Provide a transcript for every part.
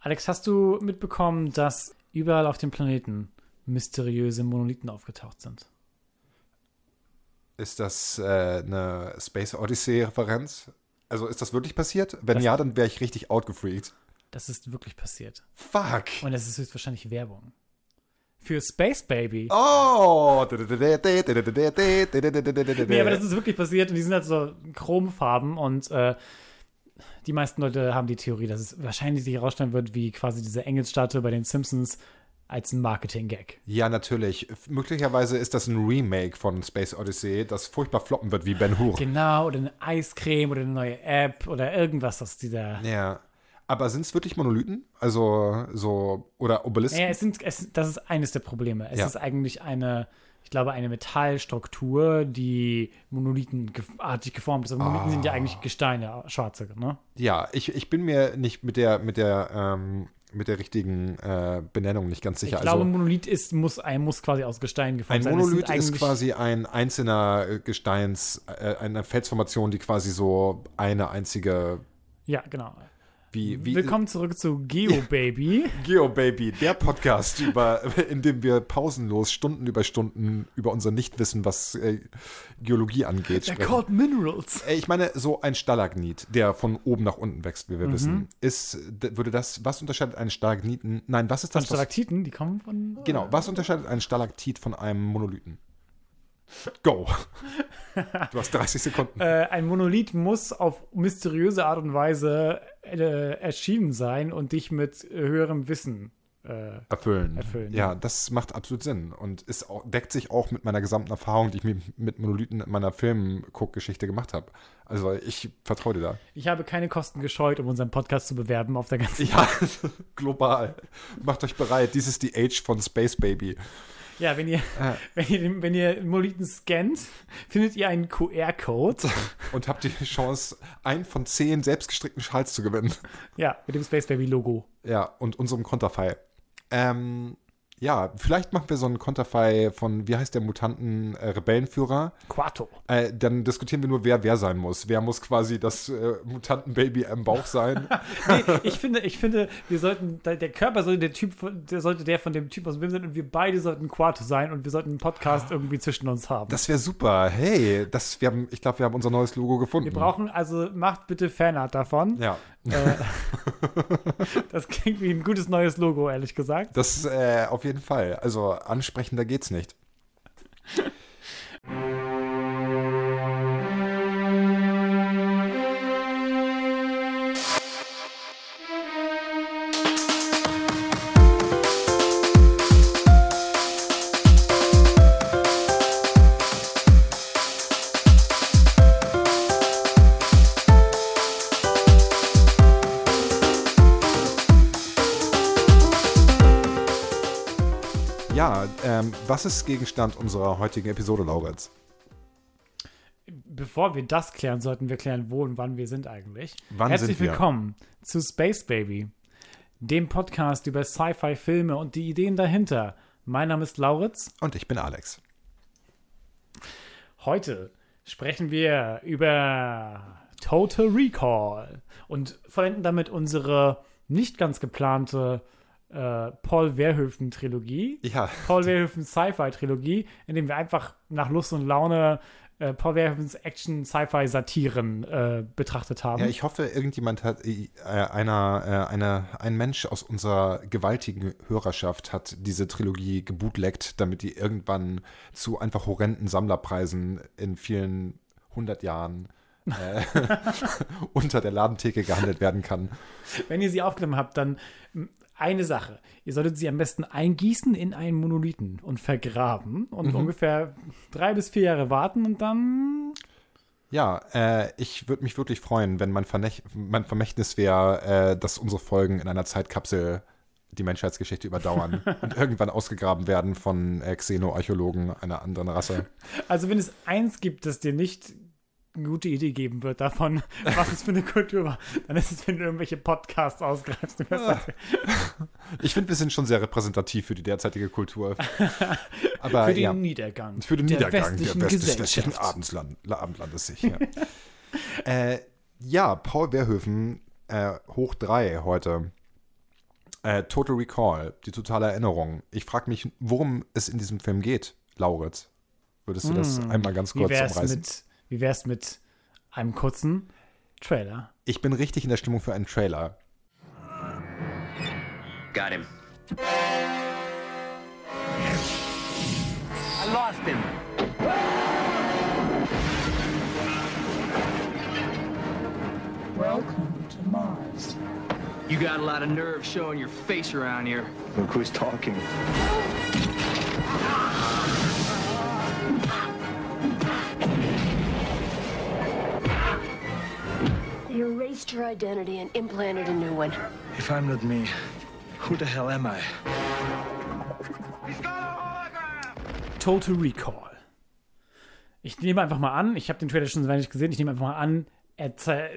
Alex, hast du mitbekommen, dass überall auf dem Planeten mysteriöse Monolithen aufgetaucht sind? Ist das äh, eine Space Odyssey-Referenz? Also ist das wirklich passiert? Wenn das ja, dann wäre ich richtig outgefreakt. Das ist wirklich passiert. Fuck. Und es ist höchstwahrscheinlich Werbung. Für Space Baby. Oh! nee, aber das ist wirklich passiert und die sind halt so chromfarben und äh, die meisten Leute haben die Theorie, dass es wahrscheinlich sich herausstellen wird, wie quasi diese Engelsstatue bei den Simpsons als ein Marketing-Gag. Ja, natürlich. Möglicherweise ist das ein Remake von Space Odyssey, das furchtbar floppen wird wie Ben Hur. Genau, oder eine Eiscreme oder eine neue App oder irgendwas aus dieser. Ja. Aber sind es wirklich Monolithen? Also so, oder Obelisken? Ja, es sind, es, das ist eines der Probleme. Es ja. ist eigentlich eine, ich glaube, eine Metallstruktur, die monolithenartig geformt ist. Aber Monolithen ah. sind ja eigentlich Gesteine, schwarze, ne? Ja, ich, ich bin mir nicht mit der, mit der, ähm, mit der richtigen äh, Benennung nicht ganz sicher. Ich glaube, also, Monolith ist, muss, ein, muss quasi aus Gestein geformt sein. Ein Monolith ist quasi ein einzelner äh, Gesteins, äh, eine Felsformation, die quasi so eine einzige ja, genau. Wie, wie, Willkommen zurück zu GeoBaby. GeoBaby, der Podcast, über, in dem wir pausenlos Stunden über Stunden über unser Nichtwissen, was äh, Geologie angeht, sprechen. called Minerals. Äh, ich meine, so ein Stalagnit, der von oben nach unten wächst, wie wir mhm. wissen, ist, würde das, was unterscheidet einen Stalagniten? Nein, was ist das? Von Stalaktiten, die kommen von. Genau, was unterscheidet einen Stalaktit von einem Monolithen? Go. Du hast 30 Sekunden. Äh, ein Monolith muss auf mysteriöse Art und Weise äh, erschienen sein und dich mit höherem Wissen äh, erfüllen. erfüllen. Ja, das macht absolut Sinn und ist auch, deckt sich auch mit meiner gesamten Erfahrung, die ich mit Monolithen in meiner Filmguckgeschichte gemacht habe. Also ich vertraue dir da. Ich habe keine Kosten gescheut, um unseren Podcast zu bewerben auf der ganzen Ja, global. Macht euch bereit. Dies ist die Age von Space Baby. Ja, wenn ihr, ah. wenn ihr, wenn ihr Monolithen scannt, findet ihr einen QR-Code. Und habt die Chance, einen von zehn selbstgestrickten Schals zu gewinnen. Ja, mit dem Space Baby Logo. Ja, und unserem Konterfei. Ähm, ja, vielleicht machen wir so einen Konterfei von, wie heißt der Mutanten-Rebellenführer? Äh, Quato. Äh, dann diskutieren wir nur, wer wer sein muss. Wer muss quasi das äh, Mutantenbaby im Bauch sein? nee, ich finde, ich finde, wir sollten, der Körper sollte der Typ, der sollte der von dem Typ aus dem Film sein und wir beide sollten Quato sein und wir sollten einen Podcast ah. irgendwie zwischen uns haben. Das wäre super. Hey, das, wir haben, ich glaube, wir haben unser neues Logo gefunden. Wir brauchen, also macht bitte Fanart davon. Ja. Äh, das klingt wie ein gutes neues Logo, ehrlich gesagt. Das äh, auf jeden Fall. Also ansprechender geht's nicht. Was ist Gegenstand unserer heutigen Episode, Lauritz? Bevor wir das klären, sollten wir klären, wo und wann wir sind eigentlich. Wann Herzlich sind willkommen zu Space Baby, dem Podcast über Sci-Fi-Filme und die Ideen dahinter. Mein Name ist Lauritz. Und ich bin Alex. Heute sprechen wir über Total Recall und vollenden damit unsere nicht ganz geplante äh, Paul Verhoeven-Trilogie. Ja. Paul Verhoeven-Sci-Fi-Trilogie, in dem wir einfach nach Lust und Laune äh, Paul Verhoevens Action-Sci-Fi-Satiren äh, betrachtet haben. Ja, ich hoffe, irgendjemand hat, äh, einer, äh, eine, ein Mensch aus unserer gewaltigen Hörerschaft hat diese Trilogie gebootleckt, damit die irgendwann zu einfach horrenden Sammlerpreisen in vielen hundert Jahren äh, unter der Ladentheke gehandelt werden kann. Wenn ihr sie aufgenommen habt, dann eine Sache. Ihr solltet sie am besten eingießen in einen Monolithen und vergraben und mhm. ungefähr drei bis vier Jahre warten und dann. Ja, äh, ich würde mich wirklich freuen, wenn mein, Vernech mein Vermächtnis wäre, äh, dass unsere Folgen in einer Zeitkapsel die Menschheitsgeschichte überdauern und irgendwann ausgegraben werden von äh, Xenoarchäologen einer anderen Rasse. Also wenn es eins gibt, das dir nicht eine gute Idee geben wird davon, was es für eine Kultur war, dann ist es, wenn du irgendwelche Podcasts ausgreifst. Ich finde, wir sind schon sehr repräsentativ für die derzeitige Kultur. Aber, für den ja, Niedergang. Für den der Niedergang westlichen der westlichen Abendland, Abendlandes sich. Ja, äh, ja Paul Verhoeven, äh, hoch drei heute. Äh, Total Recall, die totale Erinnerung. Ich frage mich, worum es in diesem Film geht, Lauritz. Würdest du das Hm. einmal ganz kurz umreißen? mit, wie wär's mit einem kurzen Trailer? Ich bin richtig in der Stimmung für einen Trailer. Got him. I lost him. Welcome to Mars. You got a lot of nerve showing your face around here. Look who's talking. Erased your identity and implanted a new one. If I'm not me, who the hell am I? Total Recall. Ich nehme einfach mal an, ich habe den Trailer schon so wenig gesehen, ich nehme einfach mal an, er äh,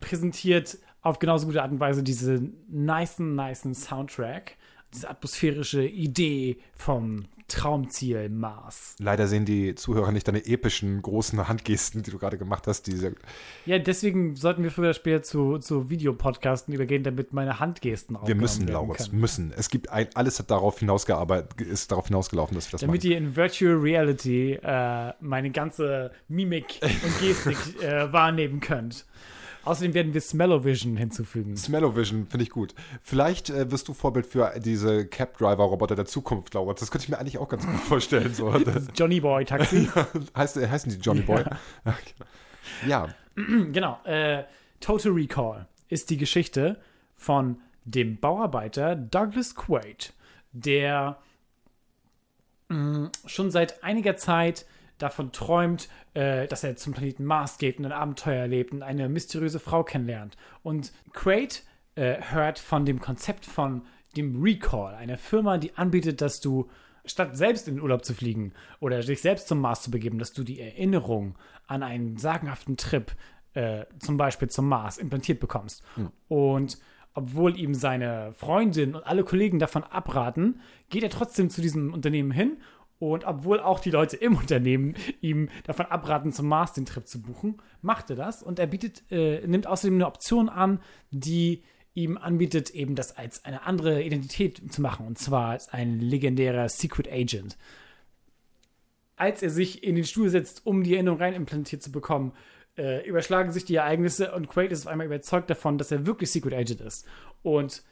präsentiert auf genauso gute Art und Weise diesen nicen, nicen Soundtrack, diese atmosphärische Idee vom Traumziel Mars. Leider sehen die Zuhörer nicht deine epischen, großen Handgesten, die du gerade gemacht hast. Diese, Ja, deswegen sollten wir früher oder später zu, zu Videopodcasten übergehen, damit meine Handgesten wir aufgenommen müssen, Lauritz, können. müssen. Es gibt ein, alles hat darauf hinausgearbeitet, ist darauf hinausgelaufen, dass wir das Damit machen. ihr in Virtual Reality äh, meine ganze Mimik und Gestik äh, wahrnehmen könnt. Außerdem werden wir Smellovision hinzufügen. Smellovision finde ich gut. Vielleicht äh, wirst du Vorbild für diese Cab-Driver-Roboter der Zukunft, Lauritz. Das könnte ich mir eigentlich auch ganz gut vorstellen. So. Johnny Boy Taxi. heißt, heißen die Johnny Boy? Ja. genau. Äh, Total Recall ist die Geschichte von dem Bauarbeiter Douglas Quaid, der mh, schon seit einiger Zeit davon träumt, äh, dass er zum Planeten Mars geht und ein Abenteuer erlebt und eine mysteriöse Frau kennenlernt. Und Quaid äh, hört von dem Konzept von dem Recall, einer Firma, die anbietet, dass du statt selbst in den Urlaub zu fliegen oder dich selbst zum Mars zu begeben, dass du die Erinnerung an einen sagenhaften Trip, äh, zum Beispiel zum Mars, implantiert bekommst. Und obwohl ihm seine Freundin und alle Kollegen davon abraten, geht er trotzdem zu diesem Unternehmen hin. Und obwohl auch die Leute im Unternehmen ihm davon abraten, zum Mars den Trip zu buchen, macht er das und er bietet, äh, nimmt außerdem eine Option an, die ihm anbietet, eben das als eine andere Identität zu machen, und zwar als ein legendärer Secret Agent. Als er sich in den Stuhl setzt, um die Erinnerung rein implantiert zu bekommen, äh, überschlagen sich die Ereignisse und Quaid ist auf einmal überzeugt davon, dass er wirklich Secret Agent ist. Und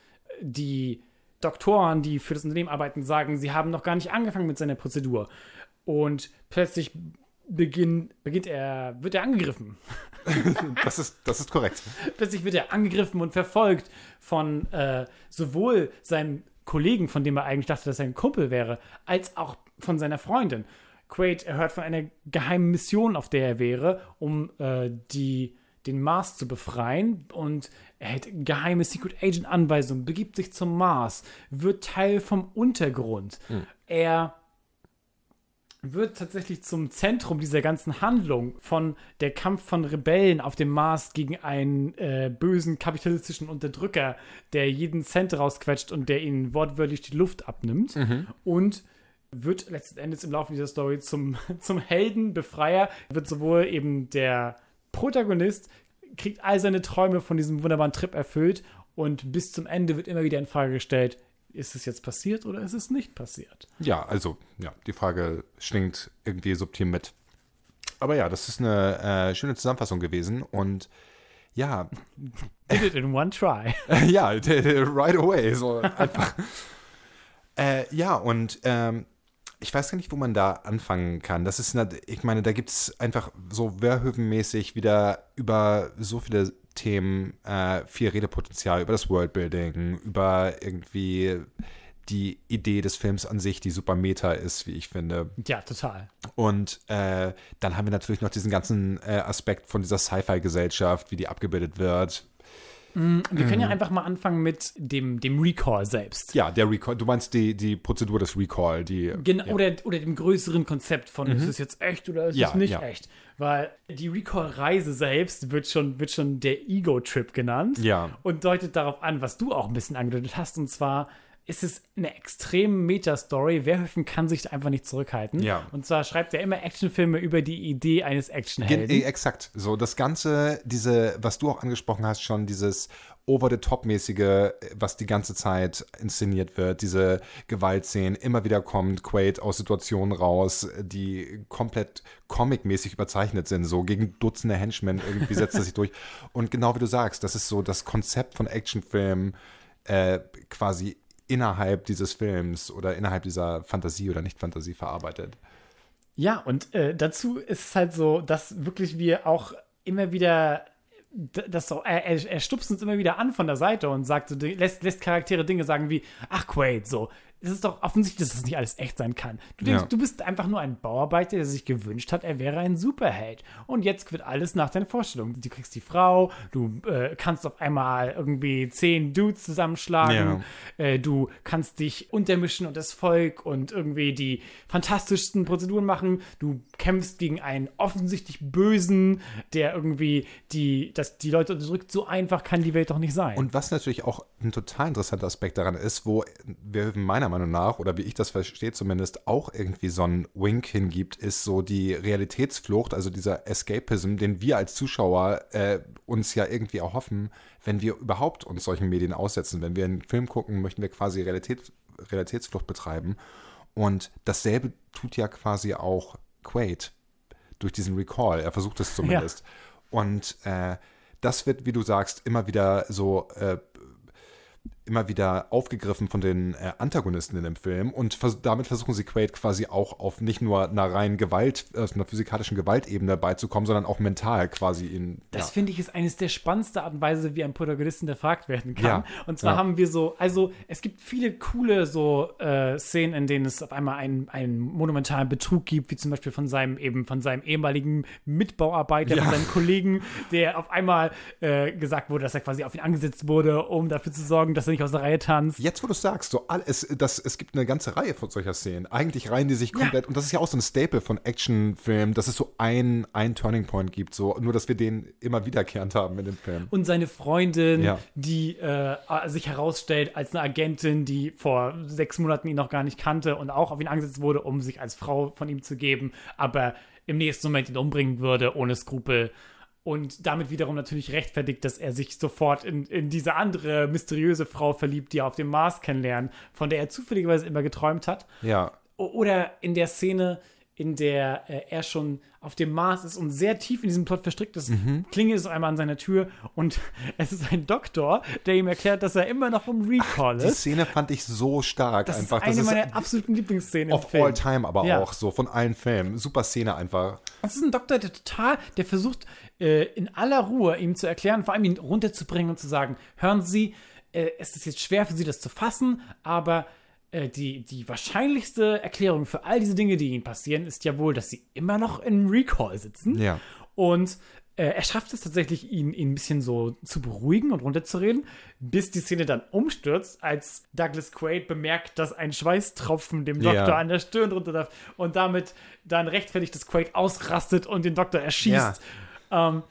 die Doktoren, die für das Unternehmen arbeiten, sagen, sie haben noch gar nicht angefangen mit seiner Prozedur. Und plötzlich beginn, beginnt er, wird er angegriffen. Das ist, das ist korrekt. Plötzlich wird er angegriffen und verfolgt von äh, sowohl seinem Kollegen, von dem er eigentlich dachte, dass er ein Kumpel wäre, als auch von seiner Freundin. Quaid erhört von einer geheimen Mission, auf der er wäre, um äh, die, den Mars zu befreien. Und er hält geheime Secret Agent Anweisungen, begibt sich zum Mars, wird Teil vom Untergrund. Er wird tatsächlich zum Zentrum dieser ganzen Handlung von der Kampf von Rebellen auf dem Mars gegen einen äh, bösen kapitalistischen Unterdrücker, der jeden Cent rausquetscht und der ihnen wortwörtlich die Luft abnimmt. Und wird letzten Endes im Laufe dieser Story zum, zum Helden, Befreier, wird sowohl eben der Protagonist, kriegt all seine Träume von diesem wunderbaren Trip erfüllt und bis zum Ende wird immer wieder in Frage gestellt, ist es jetzt passiert oder ist es nicht passiert? Ja, also, ja, die Frage schwingt irgendwie subtil mit. Aber ja, das ist eine äh, schöne Zusammenfassung gewesen und ja, Did it in one try. ja, right away, so einfach. äh, ja, und ähm, ich weiß gar nicht, wo man da anfangen kann. Das ist, eine, ich meine, da gibt es einfach so Verhoeven-mäßig wieder über so viele Themen äh, viel Redepotenzial, über das Worldbuilding, über irgendwie die Idee des Films an sich, die super meta ist, wie ich finde. Ja, total. Und äh, dann haben wir natürlich noch diesen ganzen äh, Aspekt von dieser Sci-Fi-Gesellschaft, wie die abgebildet wird. Wir können ja einfach mal anfangen mit dem, dem Recall selbst. Ja, der Recall, du meinst die, die Prozedur des Recall, die. Gen ja. oder, oder dem größeren Konzept von, ist es jetzt echt oder ist Ja, es nicht ja. echt? Weil die Recall-Reise selbst wird schon, wird schon der Ego-Trip genannt Ja. und deutet darauf an, was du auch ein bisschen angedeutet hast. Und zwar ist es eine extrem Meta-Story. Verhoeven kann sich da einfach nicht zurückhalten. Ja. Und zwar schreibt er immer Actionfilme über die Idee eines Gen Actionhelden. äh, exakt. So, das Ganze, diese, was du auch angesprochen hast, schon dieses over-the-top-mäßige, was die ganze Zeit inszeniert wird, diese Gewaltszenen, immer wieder kommt Quaid aus Situationen raus, die komplett comic-mäßig überzeichnet sind, so gegen Dutzende Henchmen, irgendwie setzt er sich durch. Und genau wie du sagst, das ist so das Konzept von Actionfilmen äh, quasi innerhalb dieses Films oder innerhalb dieser Fantasie oder Nicht-Fantasie verarbeitet. Ja, und äh, dazu ist es halt so, dass wirklich wir auch immer wieder. Das so, er, er, er stupst uns immer wieder an von der Seite und sagt so, lässt, lässt Charaktere Dinge sagen wie, ach Quaid, so. Es ist doch offensichtlich, dass es nicht alles echt sein kann. Du denkst, Ja. du bist einfach nur ein Bauarbeiter, der sich gewünscht hat, er wäre ein Superheld. Und jetzt wird alles nach deinen Vorstellungen. Du kriegst die Frau, du äh, kannst auf einmal irgendwie zehn Dudes zusammenschlagen, äh, du kannst dich untermischen und das Volk und irgendwie die fantastischsten Prozeduren machen. Du kämpfst gegen einen offensichtlich Bösen, der irgendwie die, das, die Leute unterdrückt. So einfach kann die Welt doch nicht sein. Und was natürlich auch ein total interessanter Aspekt daran ist, wo wir meiner Meinung nach, oder wie ich das verstehe zumindest, auch irgendwie so einen Wink hingibt, ist so die Realitätsflucht, also dieser Escapism, den wir als Zuschauer äh, uns ja irgendwie erhoffen, wenn wir überhaupt uns solchen Medien aussetzen. Wenn wir einen Film gucken, möchten wir quasi Realität, Realitätsflucht betreiben. Und dasselbe tut ja quasi auch Quaid durch diesen Recall. Er versucht es zumindest. Und äh, das wird, wie du sagst, immer wieder so äh, immer wieder aufgegriffen von den äh, Antagonisten in dem Film und vers damit versuchen sie Quaid quasi auch auf nicht nur einer reinen Gewalt, äh, einer physikalischen Gewaltebene beizukommen, sondern auch mental quasi in. Das ja. finde ich ist eines der spannendsten Art und Weise, wie ein Protagonisten hinterfragt werden kann. Ja. Und zwar Ja. haben wir so, also es gibt viele coole so äh, Szenen, in denen es auf einmal einen, einen monumentalen Betrug gibt, wie zum Beispiel von seinem eben von seinem ehemaligen Mitbauarbeiter, von seinem Kollegen, der auf einmal äh, gesagt wurde, dass er quasi auf ihn angesetzt wurde, um dafür zu sorgen, dass er nicht aus der Reihe tanzt. Jetzt, wo du es sagst, so all, es, das, es gibt eine ganze Reihe von solcher Szenen. Eigentlich reihen die sich komplett, und das ist ja auch so ein Staple von Actionfilmen, dass es so ein, ein Turning Point gibt, so nur, dass wir den immer wiederkehrend haben in dem Film. und seine Freundin, Ja. die äh, sich herausstellt als eine Agentin, die vor sechs Monaten ihn noch gar nicht kannte und auch auf ihn angesetzt wurde, um sich als Frau von ihm zu geben, aber im nächsten Moment ihn umbringen würde, ohne Skrupel. Und damit wiederum natürlich rechtfertigt, dass er sich sofort in, in diese andere mysteriöse Frau verliebt, die er auf dem Mars kennenlernt, von der er zufälligerweise immer geträumt hat. Ja, Oder in der Szene, in der äh, er schon auf dem Mars ist und sehr tief in diesem Plot verstrickt ist, Mhm. klingelt es einmal an seiner Tür und es ist ein Doktor, der ihm erklärt, dass er immer noch im Recall die ist. Szene fand ich so stark Das einfach. ist eine das meiner ist absoluten Lieblingsszenen im of all time aber Ja. auch so von allen Filmen. Super Szene einfach. Das ist ein Doktor, der total, der versucht äh, in aller Ruhe ihm zu erklären, vor allem ihn runterzubringen und zu sagen, hören Sie, äh, es ist jetzt schwer für Sie, das zu fassen, aber äh, die, die wahrscheinlichste Erklärung für all diese Dinge, die Ihnen passieren, ist ja wohl, dass Sie immer noch in Recall sitzen. Ja. Und äh, er schafft es tatsächlich, ihn, ihn ein bisschen so zu beruhigen und runterzureden, bis die Szene dann umstürzt, als Douglas Quaid bemerkt, dass ein Schweißtropfen dem Doktor Ja. an der Stirn runter darf und damit dann rechtfertigt, dass Quaid ausrastet und den Doktor erschießt. Ähm,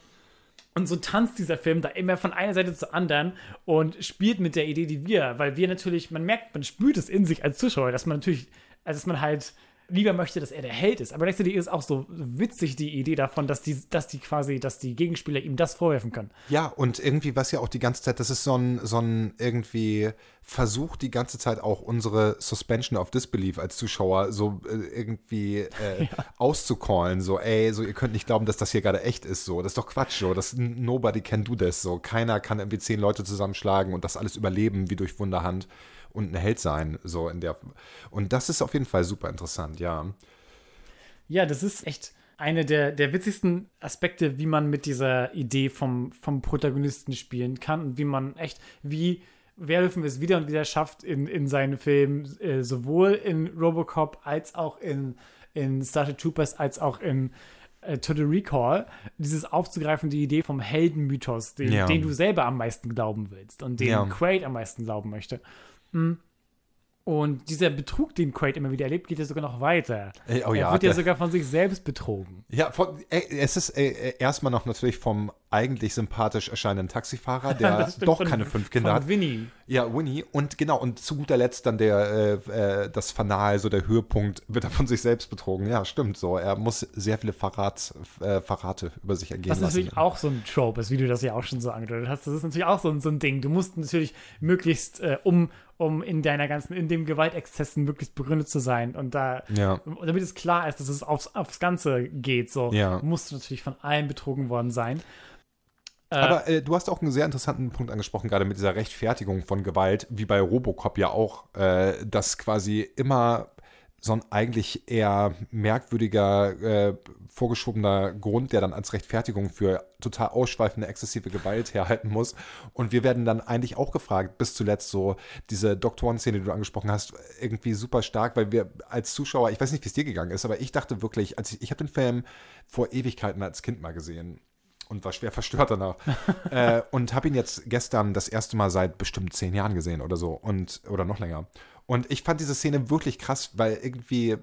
und so tanzt dieser Film da immer von einer Seite zur anderen und spielt mit der Idee, die wir, weil wir natürlich, man merkt, man spürt es in sich als Zuschauer, dass man natürlich, also dass man halt lieber möchte, dass er der Held ist. Aber gleichzeitig ist auch so witzig die Idee davon, dass die, dass die quasi, dass die Gegenspieler ihm das vorwerfen können. Ja, und irgendwie, was ja auch die ganze Zeit, das ist so ein, so ein irgendwie Versuch, die ganze Zeit auch unsere Suspension of Disbelief als Zuschauer so äh, irgendwie äh, auszucallen. So, ey, so, ihr könnt nicht glauben, dass das hier gerade echt ist. So, das ist doch Quatsch. So, das, nobody can do this. So, keiner kann irgendwie zehn Leute zusammenschlagen und das alles überleben wie durch Wunderhand und ein Held sein. So, in der. Und das ist auf jeden Fall super interessant, ja. Ja, das ist echt eine der, der witzigsten Aspekte, wie man mit dieser Idee vom, vom Protagonisten spielen kann und wie man echt, wie Werwölfen es wieder und wieder schafft, in, in seinen Filmen, äh, sowohl in Robocop als auch in, in Starship Troopers, als auch in äh, To the Recall, dieses aufzugreifen, die Idee vom Heldenmythos, den, Ja. den du selber am meisten glauben willst und den Ja. Quaid am meisten glauben möchte. Mm. Und dieser Betrug, den Quaid immer wieder erlebt, geht ja sogar noch weiter. Oh er ja, wird ja sogar von sich selbst betrogen. Ja, von, es ist erstmal noch natürlich vom eigentlich sympathisch erscheinenden Taxifahrer, der doch keine fünf Kinder hat. Winnie. Ja, Winnie. Und genau, und zu guter Letzt dann der, äh, äh, das Fanal, so der Höhepunkt, wird er von sich selbst betrogen. Ja, stimmt so. Er muss sehr viele Verrat, äh, Verrate über sich ergehen Was lassen. natürlich auch so ein Trope ist, wie du das ja auch schon so angedeutet hast. Das ist natürlich auch so, ein- so ein Ding. Du musst natürlich möglichst, äh, um, um in deiner ganzen, in dem Gewaltexzessen möglichst begründet zu sein und da, Ja. damit es klar ist, dass es aufs, aufs Ganze geht, so, Ja. musst du natürlich von allen betrogen worden sein. Äh, Aber äh, du hast auch einen sehr interessanten Punkt angesprochen, gerade mit dieser Rechtfertigung von Gewalt, wie bei Robocop ja auch, äh, dass quasi immer so ein eigentlich eher merkwürdiger, äh, vorgeschobener Grund, der dann als Rechtfertigung für total ausschweifende, exzessive Gewalt herhalten muss. Und wir werden dann eigentlich auch gefragt, bis zuletzt so diese Doktorenszene, die du angesprochen hast, irgendwie super stark, weil wir als Zuschauer, ich weiß nicht, wie es dir gegangen ist, aber ich dachte wirklich, als ich, ich habe den Film vor Ewigkeiten als Kind mal gesehen und war schwer verstört danach. äh, und habe ihn jetzt gestern das erste Mal seit bestimmt zehn Jahren gesehen oder so und oder noch länger. Und ich fand diese Szene wirklich krass, weil irgendwie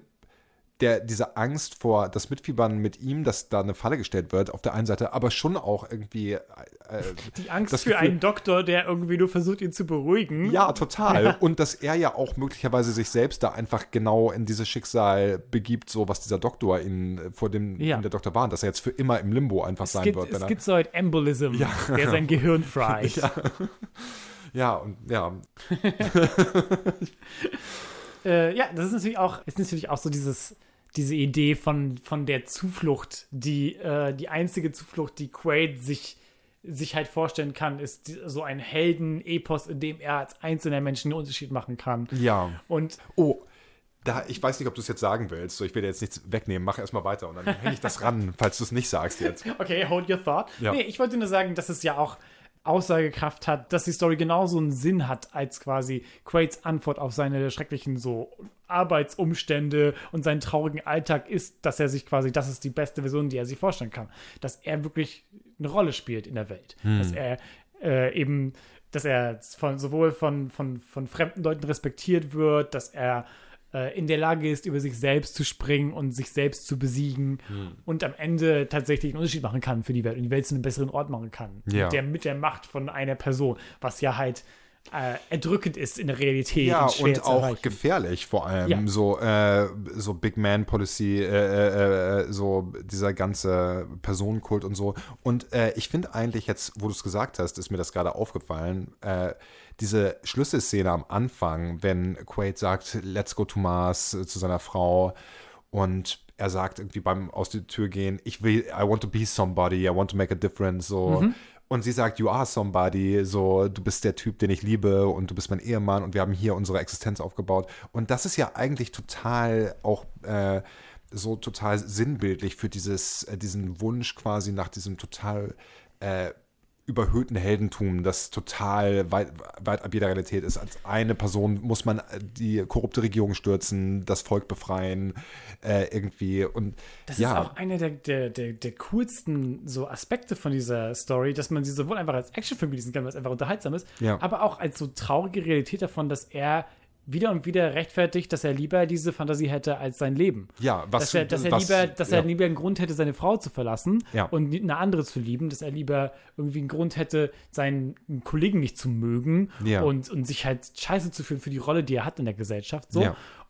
der, diese Angst vor das Mitfiebern mit ihm, dass da eine Falle gestellt wird, auf der einen Seite, aber schon auch irgendwie äh, die Angst für Gefühl- einen Doktor, der irgendwie nur versucht, ihn zu beruhigen. ja, total. Und dass er ja auch möglicherweise sich selbst da einfach genau in dieses Schicksal begibt, so was dieser Doktor ihn äh, vor dem Ja. der Doktor warnt, dass er jetzt für immer im Limbo einfach sein Skid, wird. wenn er- Schizoid Embolism, der sein Gehirn fries. Ja. Ja, und ja, Äh, ja, das ist natürlich auch, ist natürlich auch so dieses, diese Idee von, von der Zuflucht, die, äh, die einzige Zuflucht, die Quaid sich, sich halt vorstellen kann, ist die, so ein Helden-Epos, in dem er als einzelner Mensch einen Unterschied machen kann. ja. Und Oh, da, ich weiß nicht, ob du es jetzt sagen willst. So, ich will dir jetzt nichts wegnehmen. Mach erstmal weiter und dann hänge ich das ran, falls du es nicht sagst jetzt. Okay, hold your thought. Ja. Nee, ich wollte nur sagen, dass es ja auch Aussagekraft hat, dass die Story genauso einen Sinn hat, als quasi Quaids Antwort auf seine schrecklichen so Arbeitsumstände und seinen traurigen Alltag ist, dass er sich quasi, das ist die beste Version, die er sich vorstellen kann. Dass er wirklich eine Rolle spielt in der Welt. Dass er äh, eben, dass er von, sowohl von, von, von fremden Leuten respektiert wird, dass er äh, in der Lage ist, über sich selbst zu springen und sich selbst zu besiegen und am Ende tatsächlich einen Unterschied machen kann für die Welt und die Welt zu einem besseren Ort machen kann. Ja. Mit, der, mit der Macht von einer Person, was ja halt äh, erdrückend ist in der Realität. Ja, und zu auch erreichen. gefährlich vor allem. Ja. So, äh, so Big Man Policy, äh, äh, äh, so dieser ganze Personenkult und so. Und ich finde eigentlich jetzt, wo du es gesagt hast, ist mir das gerade aufgefallen, äh, diese Schlüsselszene am Anfang, wenn Quaid sagt, let's go to Mars äh, zu seiner Frau und er sagt irgendwie beim aus der Tür gehen, ich will, I want to be somebody, I want to make a difference, so. Und sie sagt, you are somebody, so, du bist der Typ, den ich liebe und du bist mein Ehemann und wir haben hier unsere Existenz aufgebaut. Und das ist ja eigentlich total auch äh, so total sinnbildlich für dieses, äh, diesen Wunsch quasi nach diesem total äh, überhöhten Heldentum, das total weit, weit ab jeder Realität ist. Als eine Person muss man die korrupte Regierung stürzen, das Volk befreien, äh, irgendwie. Und Das ja, ist auch einer der, der, der, der coolsten so Aspekte von dieser Story, dass man sie sowohl einfach als Actionfilm genießen kann, was einfach unterhaltsam ist, Ja. aber auch als so traurige Realität davon, dass er wieder und wieder rechtfertigt, dass er lieber diese Fantasie hätte als sein Leben. Ja, was- dass er, dass er, was- lieber, dass ja. er lieber einen Grund hätte, seine Frau zu verlassen Ja. und eine andere zu lieben, dass er lieber irgendwie einen Grund hätte, seinen Kollegen nicht zu mögen Ja. und, und sich halt scheiße zu fühlen für die Rolle, die er hat in der Gesellschaft. So.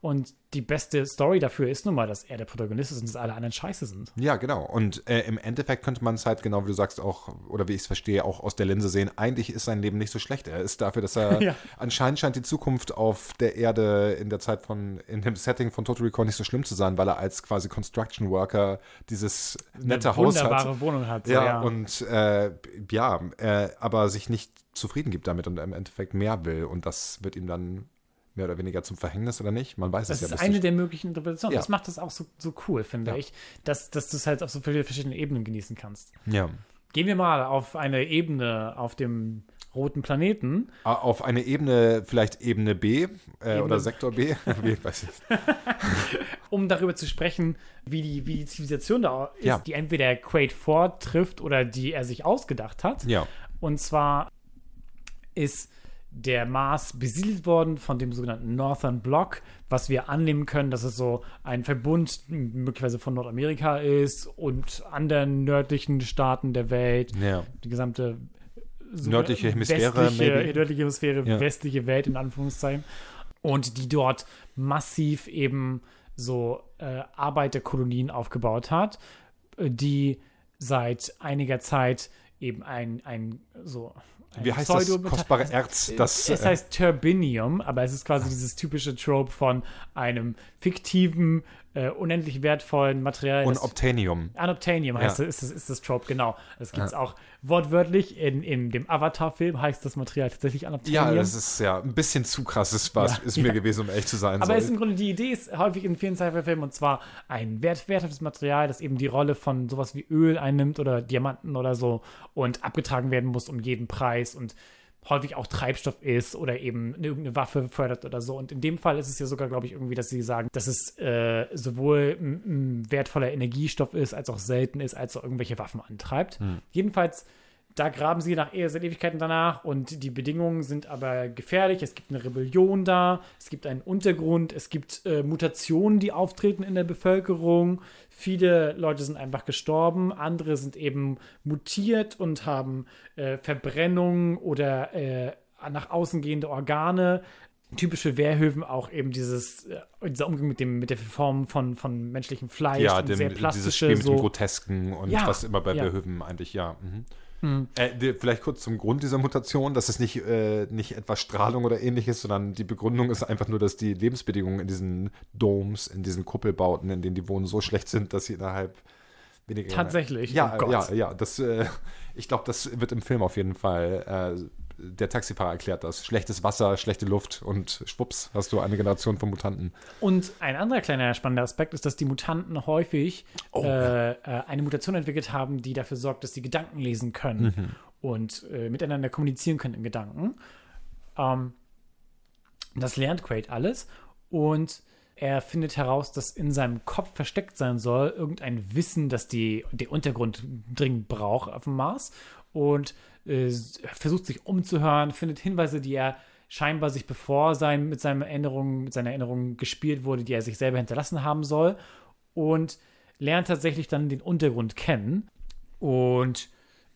Ja. Und die beste Story dafür ist nun mal, dass er der Protagonist ist und dass alle anderen scheiße sind. Ja, genau. Und äh, im Endeffekt könnte man es halt, genau wie du sagst, auch, oder wie ich es verstehe, auch aus der Linse sehen, eigentlich ist sein Leben nicht so schlecht. Er ist dafür, dass er Ja. anscheinend scheint die Zukunft auf der Erde in der Zeit von, in dem Setting von Total Recall nicht so schlimm zu sein, weil er als quasi Construction Worker dieses nette Eine Haus wunderbare hat. Wohnung hat. so, Ja, und äh, ja, äh, aber sich nicht zufrieden gibt damit und im Endeffekt mehr will. Und das wird ihm dann mehr oder weniger zum Verhängnis oder nicht? Man weiß Das es ja ist bis eine zum- der möglichen Interpretationen. Ja. Das macht das auch so, so cool, finde Ja. ich, dass, dass du es halt auf so viele verschiedene Ebenen genießen kannst. Ja. Gehen wir mal auf eine Ebene auf dem roten Planeten. Auf eine Ebene, vielleicht Ebene B äh, Ebene- oder Sektor B. Ich. um darüber zu sprechen, wie die, wie die Zivilisation da ist, Ja. die entweder Quaid vortrifft oder die er sich ausgedacht hat. Ja. Und zwar ist der Mars besiedelt worden von dem sogenannten Northern Block, was wir annehmen können, dass es so ein Verbund möglicherweise von Nordamerika ist und anderen nördlichen Staaten der Welt. Ja. Die gesamte so Nördliche Hemisphäre, westliche, maybe. nördliche Hemisphäre, Ja. westliche Welt in Anführungszeichen. Und die dort massiv eben so äh, Arbeiterkolonien aufgebaut hat, äh, die seit einiger Zeit eben ein, ein so Wie heißt das kostbare Erz? Das, es äh, heißt Turbinium, aber es ist quasi dieses typische Trope von einem fiktiven, äh, unendlich wertvollen Material. und das- Obtainium. Unobtainium heißt Ja. das, ist, das, ist das Trope, genau. Das gibt es auch wortwörtlich. In, in dem Avatar-Film heißt das Material tatsächlich Ja, Unobtainium. das ist ja ein bisschen zu krass, ist, was, Ja, ist mir ja. gewesen, um ehrlich zu sein. Aber so. es ist im Grunde die Idee ist häufig in vielen Sci-Fi-Filmen und zwar ein wert, werthaftes Material, das eben die Rolle von sowas wie Öl einnimmt oder Diamanten oder so und abgetragen werden muss um jeden Preis und häufig auch Treibstoff ist oder eben irgendeine Waffe fördert oder so. Und in dem Fall ist es ja sogar, glaube ich, irgendwie, dass sie sagen, dass es äh, sowohl ein, wertvoller Energiestoff ist, als auch selten ist, als auch irgendwelche Waffen antreibt. Jedenfalls da graben sie nach seit Ewigkeiten danach und die Bedingungen sind aber gefährlich. Es gibt eine Rebellion da, es gibt einen Untergrund, es gibt äh, Mutationen, die auftreten in der Bevölkerung. Viele Leute sind einfach gestorben, andere sind eben mutiert und haben äh, Verbrennungen oder äh, nach außen gehende Organe. Typische Wehrhöfen auch eben dieses, äh, dieser Umgang mit, dem, mit der Form von, von menschlichem Fleisch ja, dem, sehr dieses plastische. Spiel mit so. dem Grotesken und Ja, was immer bei ja. Behöven eigentlich, ja. Mhm. Äh, die- vielleicht kurz zum Grund dieser Mutation, dass es nicht, äh, nicht etwa Strahlung oder ähnliches, sondern die Begründung ist einfach nur, dass die Lebensbedingungen in diesen Domes, in diesen Kuppelbauten, in denen die wohnen, so schlecht sind, dass sie innerhalb weniger Tatsächlich? Ja, Oh Gott. ja, ja. Das, äh, ich glaube, das wird im Film auf jeden Fall. Der Taxifahrer erklärt das. Schlechtes Wasser, schlechte Luft und schwupps, hast du eine Generation von Mutanten. Und ein anderer kleiner spannender Aspekt ist, dass die Mutanten häufig Oh, äh, äh, eine Mutation entwickelt haben, die dafür sorgt, dass sie Gedanken lesen können Mhm. und äh, miteinander kommunizieren können in Gedanken. Ähm, das lernt Quaid alles und er findet heraus, dass in seinem Kopf versteckt sein soll irgendein Wissen, das die, der Untergrund dringend braucht auf dem Mars und äh, versucht sich umzuhören, findet Hinweise, die er scheinbar sich bevor sein, mit, seinen Erinnerungen, mit seiner Erinnerung gespielt wurde, die er sich selber hinterlassen haben soll und lernt tatsächlich dann den Untergrund kennen und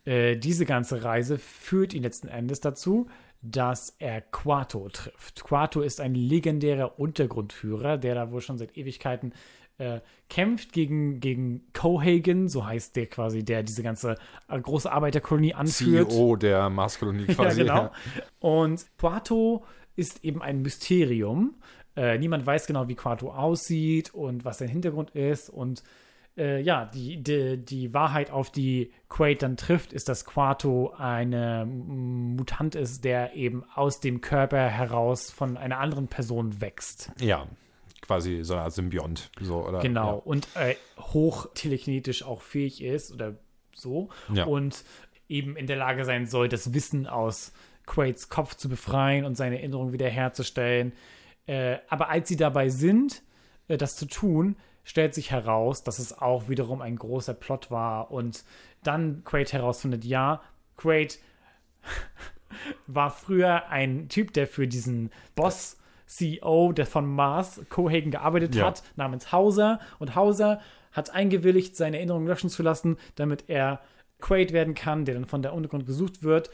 äh, diese ganze Reise führt ihn letzten Endes dazu, dass er Quato trifft. Quato ist ein legendärer Untergrundführer, der da wohl schon seit Ewigkeiten äh, kämpft gegen, gegen Cohagen, so heißt der quasi, der diese ganze äh, große Arbeiterkolonie anführt. CEO der Marskolonie quasi. Ja, genau. Und Quato ist eben ein Mysterium. Äh, niemand weiß genau, wie Quato aussieht und was sein Hintergrund ist. Und äh, ja, die, die, die Wahrheit, auf die Quaid dann trifft, ist, dass Quato eine Mutant ist, der eben aus dem Körper heraus von einer anderen Person wächst. Ja, quasi so eine Art Symbiont. So, oder? Genau. Und äh, hoch telekinetisch auch fähig ist oder so. Ja. Und eben in der Lage sein soll, das Wissen aus Quaids Kopf zu befreien und seine Erinnerung wiederherzustellen. Äh, aber als sie dabei sind, äh, das zu tun, stellt sich heraus, dass es auch wiederum ein großer Plot war. Und dann Quaid herausfindet, ja, Quaid war früher ein Typ, der für diesen Boss CEO, der von Mars, Cohagen, gearbeitet Ja. hat, namens Hauser. Und Hauser hat eingewilligt, seine Erinnerungen löschen zu lassen, damit er Quaid werden kann, der dann von der Untergrund gesucht wird.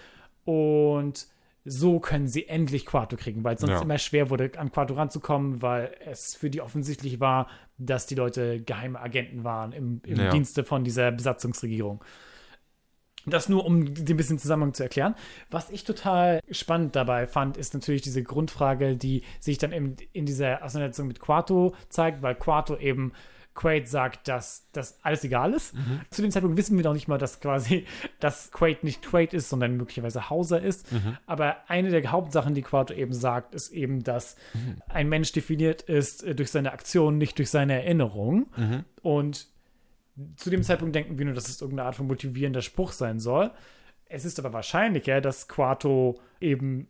Und so können sie endlich Quato kriegen, weil es sonst Ja. immer schwer wurde, an Quato ranzukommen, weil es für die offensichtlich war, dass die Leute geheime Agenten waren im, im Ja. Dienste von dieser Besatzungsregierung. Das nur, um den bisschen Zusammenhang zu erklären. Was ich total spannend dabei fand, ist natürlich diese Grundfrage, die sich dann in, in dieser Auseinandersetzung mit Quato zeigt, weil Quato eben Quaid sagt, dass das alles egal ist. Zu dem Zeitpunkt wissen wir noch nicht mal, dass quasi, dass Quaid nicht Quaid ist, sondern möglicherweise Hauser ist. Aber eine der Hauptsachen, die Quato eben sagt, ist eben, dass ein Mensch definiert ist äh, durch seine Aktion, nicht durch seine Erinnerung. Und zu dem Zeitpunkt denken wir nur, dass es irgendeine Art von motivierender Spruch sein soll. Es ist aber wahrscheinlicher, dass Quato eben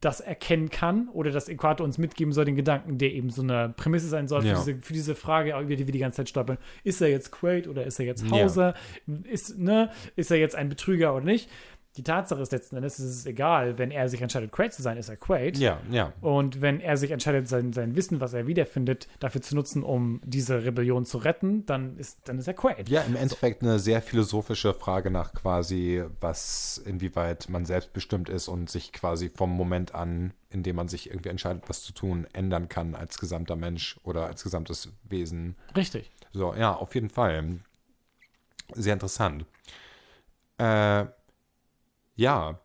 das erkennen kann oder dass Quato uns mitgeben soll, den Gedanken, der eben so eine Prämisse sein soll für, Ja. diese, für diese Frage, über die wir die ganze Zeit stolpern. Ist er jetzt Quaid oder ist er jetzt Ja. Hauser? Ist, ne, ist er jetzt ein Betrüger oder nicht? Die Tatsache ist letzten Endes, es ist egal, wenn er sich entscheidet, Quaid zu sein, ist er Quaid. Ja, ja. Und wenn er sich entscheidet, sein, sein Wissen, was er wiederfindet, dafür zu nutzen, um diese Rebellion zu retten, dann ist, dann ist er Quaid. Ja, im Endeffekt eine sehr philosophische Frage nach quasi, was, inwieweit man selbstbestimmt ist und sich quasi vom Moment an, in dem man sich irgendwie entscheidet, was zu tun, ändern kann als gesamter Mensch oder als gesamtes Wesen. Richtig. So, ja, auf jeden Fall. Sehr interessant. Äh, ja,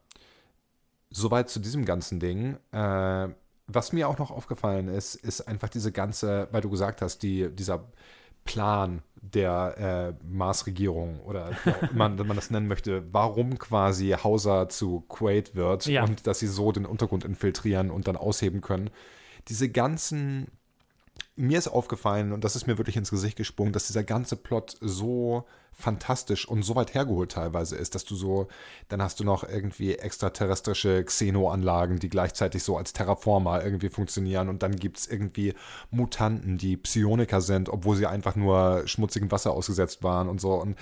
soweit zu diesem ganzen Ding. Äh, was mir auch noch aufgefallen ist, ist einfach diese ganze, weil du gesagt hast, die, dieser Plan der äh, Mars-Regierung oder auch immer man das nennen möchte, warum quasi Hauser zu Quaid wird Ja. und dass sie so den Untergrund infiltrieren und dann ausheben können. Diese ganzen mir ist aufgefallen, und das ist mir wirklich ins Gesicht gesprungen, dass dieser ganze Plot so fantastisch und so weit hergeholt teilweise ist, dass du so, dann hast du noch irgendwie extraterrestrische Xeno-Anlagen, die gleichzeitig so als Terraformer irgendwie funktionieren und dann gibt es irgendwie Mutanten, die Psioniker sind, obwohl sie einfach nur schmutzigem Wasser ausgesetzt waren und so. Und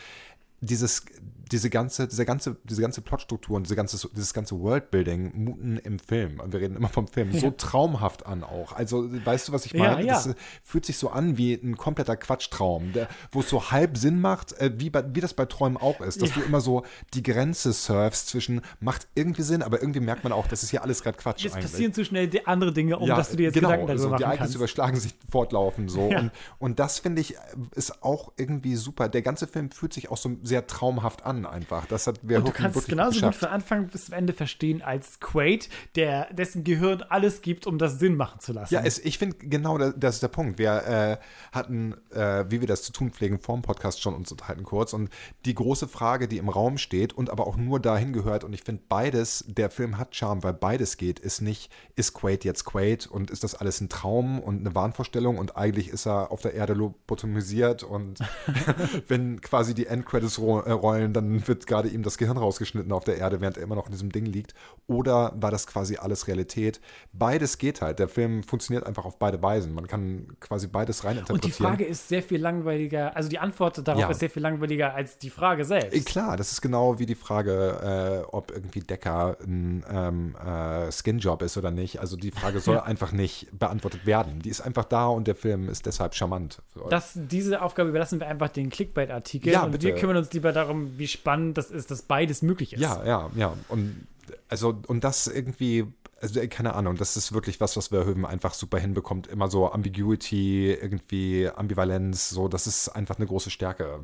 dieses, diese ganze, diese ganze, diese ganze Plotstruktur und diese ganze, dieses ganze Worldbuilding muten im Film, und wir reden immer vom Film, so traumhaft an auch. Also, weißt du, was ich Ja, meine? ja. Das äh, fühlt sich so an wie ein kompletter Quatschtraum, der, wo es so halb Sinn macht, äh, wie, bei, wie das bei Träumen auch ist, dass Ja. du immer so die Grenze surfst zwischen, macht irgendwie Sinn, aber irgendwie merkt man auch, das ist hier alles gerade Quatsch Jetzt eigentlich. passieren zu schnell die andere Dinge, um dass du dir jetzt genau, Gedanken darüber so, die machen Ereignisse kannst. überschlagen sich fortlaufend so. Ja. Und, und das finde ich ist auch irgendwie super. Der ganze Film fühlt sich auch so sehr traumhaft an einfach. Das hat Und du kannst es genauso gut geschafft. von Anfang bis zum Ende verstehen als Quaid, der dessen Gehirn alles gibt, um das Sinn machen zu lassen. Ja, es, ich finde genau das, das ist der Punkt. Wir äh, hatten, äh, wie wir das zu tun pflegen, vor dem Podcast schon uns unterhalten kurz. Und die große Frage, die im Raum steht und aber auch nur dahin gehört, und ich finde beides, der Film hat Charme, weil beides geht, ist nicht, ist Quaid jetzt Quaid und ist das alles ein Traum und eine Wahnvorstellung und eigentlich ist er auf der Erde lobotomisiert und wenn quasi die Endcredits äh, rollen, dann wird gerade ihm das Gehirn rausgeschnitten auf der Erde, während er immer noch in diesem Ding liegt. Oder war das quasi alles Realität? Beides geht halt. Der Film funktioniert einfach auf beide Weisen. Man kann quasi beides Und die reininterpretieren. Frage ist sehr viel langweiliger, also die Antwort darauf Ja. ist sehr viel langweiliger als die Frage selbst. Äh, Klar, das ist genau wie die Frage, äh, ob irgendwie Decker ein ähm, äh, Skinjob ist oder nicht. Also die Frage soll einfach nicht beantwortet werden. Die ist einfach da und der Film ist deshalb charmant. Das, diese Aufgabe überlassen wir einfach den Clickbait-Artikel Ja, und bitte. wir kümmern uns lieber darum, wie spannend das ist, dass beides möglich ist. Ja, ja, ja. Und also, und das irgendwie, also äh, keine Ahnung, das ist wirklich was, was Verhoeven einfach super hinbekommt. Immer so Ambiguity, irgendwie Ambivalenz, so, das ist einfach eine große Stärke.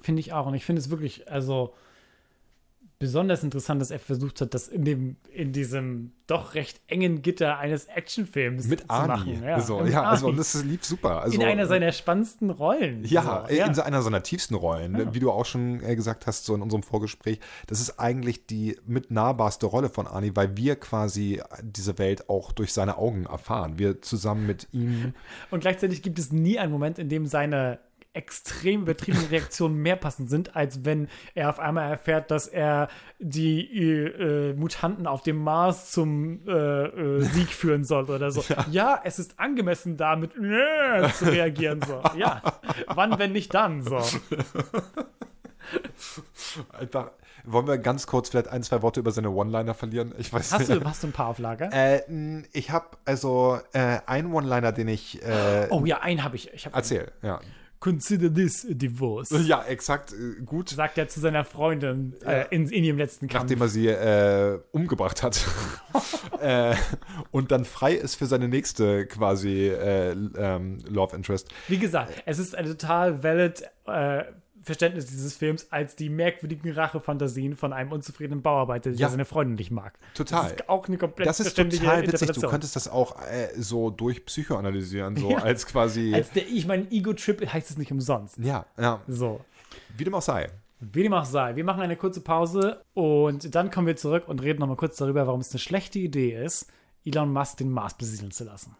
Finde ich auch. Und ich finde es wirklich, also besonders interessant, dass er versucht hat, das in dem, in diesem doch recht engen Gitter eines Actionfilms Mit zu Arnie. machen. Ja, so, ja also, Arnie. und das lief super. Also, in einer seiner spannendsten Rollen. Ja, So, in einer seiner tiefsten Rollen, wie du auch schon äh, gesagt hast, so in unserem Vorgespräch. Das ist eigentlich die mit nahbarste Rolle von Arnie, weil wir quasi diese Welt auch durch seine Augen erfahren. Wir zusammen mit ihm. Und gleichzeitig gibt es nie einen Moment, in dem seine extrem übertriebenen Reaktionen mehr passend sind, als wenn er auf einmal erfährt, dass er die äh, Mutanten auf dem Mars zum äh, äh, Sieg führen soll oder so. Ja. es ist angemessen damit äh, zu reagieren so. Ja, wann, wenn nicht dann so. Einfach, wollen wir ganz kurz vielleicht ein, zwei Worte über seine One-Liner verlieren? Ich weiß Hast nicht. du, hast du ein paar auf Lager? Äh, ich habe also äh, einen One-Liner, den ich äh, oh ja, einen habe ich. ich hab erzähl. Ja. Consider this a divorce. ja, exakt. Äh, gut. Sagt er zu seiner Freundin äh, in, in ihrem letzten Kampf. Nachdem er sie äh, umgebracht hat. äh, und dann frei ist für seine nächste quasi äh, ähm, Love Interest. Wie gesagt, es ist ein total valid äh, Verständnis dieses Films als die merkwürdigen Rachefantasien von einem unzufriedenen Bauarbeiter, der Ja. seine Freundin nicht mag. Total. Das ist auch eine komplett Das ist total witzig. Du könntest das auch äh, so durch Psychoanalysieren, so Ja. als quasi. Als der, ich meine, Ego-Trip heißt es nicht umsonst. ja, ja. So. Wie dem auch sei. Wie dem auch sei, wir machen eine kurze Pause und dann kommen wir zurück und reden nochmal kurz darüber, warum es eine schlechte Idee ist, Elon Musk den Mars besiedeln zu lassen.